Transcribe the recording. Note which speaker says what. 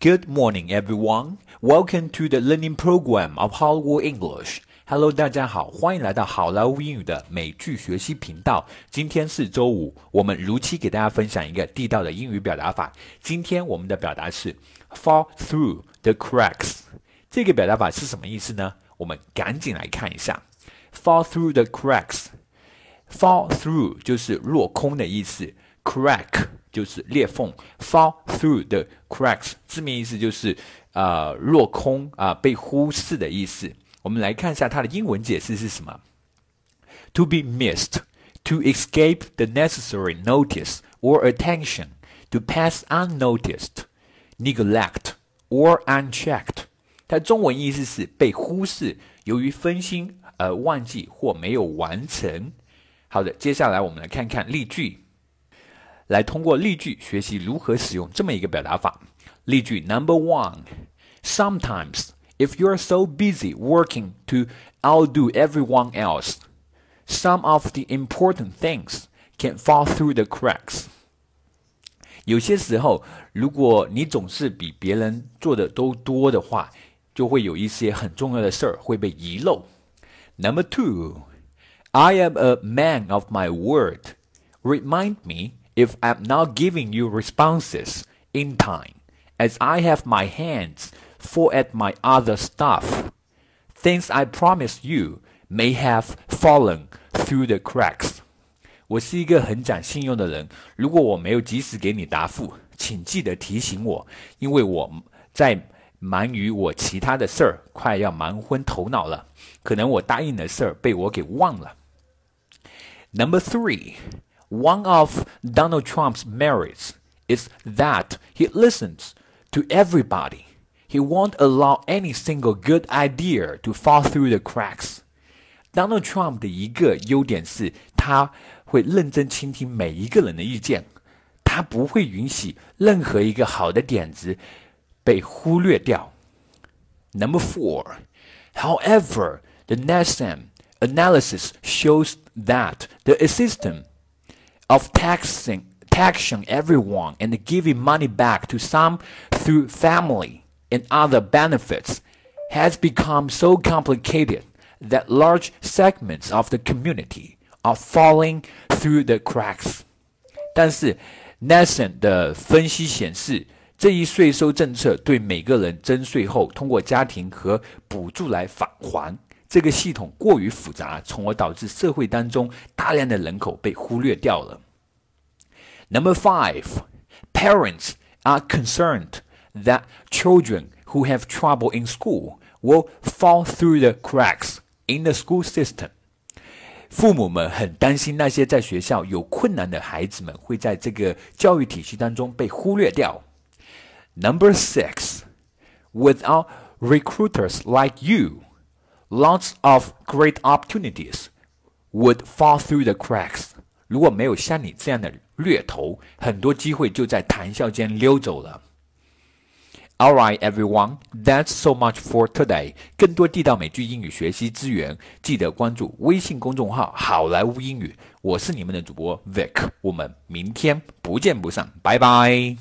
Speaker 1: Good morning, everyone. Welcome to the learning program of Hollywood English. Hello，大家好，欢迎来到好莱坞英语的美剧学习频道。今天是周五，我们如期给大家分享一个地道的英语表达法。今天我们的表达是 fall through the cracks。这个表达法是什么意思呢？我们赶紧来看一下 fall through the cracks。fall through 就是落空的意思，crack。 就是裂缝，fall through the cracks，字面意思就是呃落空啊、被忽视的意思。我们来看一下它的英文解释是什么：to be missed, to escape the necessary notice or attention, to pass unnoticed, neglect or unchecked。它中文意思是被忽视，由于分心而忘记或没有完成。好的，接下来我们来看看例句。来通过例句学习如何使用这么一个表达法。例句 Number one: Sometimes, if you're so busy working to outdo everyone else, some of the important things can fall through the cracks. 有些时候，如果你总是比别人做的都多的话，就会有一些很重要的事儿会被遗漏。Number two, I am a man of my word. Remind me if I'm not giving you responses in time, as I have my hands full at my other stuff. Things I promised you may have fallen through the cracks. 我是一个很讲信用的人，如果我没有及时给你答复，请记得提醒我，因为我在忙于我其他的事儿，快要忙昏头脑了。可能我答应的事儿被我给忘了。Number three. One of Donald Trump's merits is that he listens to everybody. He won't allow any single good idea to fall through the cracks. Donald Trump 的一个优点是，他会认真倾听每一个人的意见，他不会允许任何一个好的点子被忽略掉。Number four, however, the NATSEM analysis shows that the system of taxing taxing everyone and giving money back to some through family and other benefits has become so complicated that large segments of the community are falling through the cracks. 但是 Nelson 的分析显示，这一税收政策对每个人征税后，通过家庭和补助来返还。 这个系统过于复杂，从而导致社会当中大量的人口被忽略掉了。Number five, parents are concerned that children who have trouble in school will fall through the cracks in the school system. 父母们很担心那些在学校有困难的孩子们会在这个教育体系当中被忽略掉。Number six, without recruiters like you Lots of great opportunities would fall through the cracks。如果没有像你这样的掠头，很多机会就在谈笑间溜走了。All right, everyone, that's so much for today. 更多地道美剧英语学习资源，记得关注微信公众号“好莱坞英语”。我是你们的主播 Vic，我们明天不见不散，拜拜。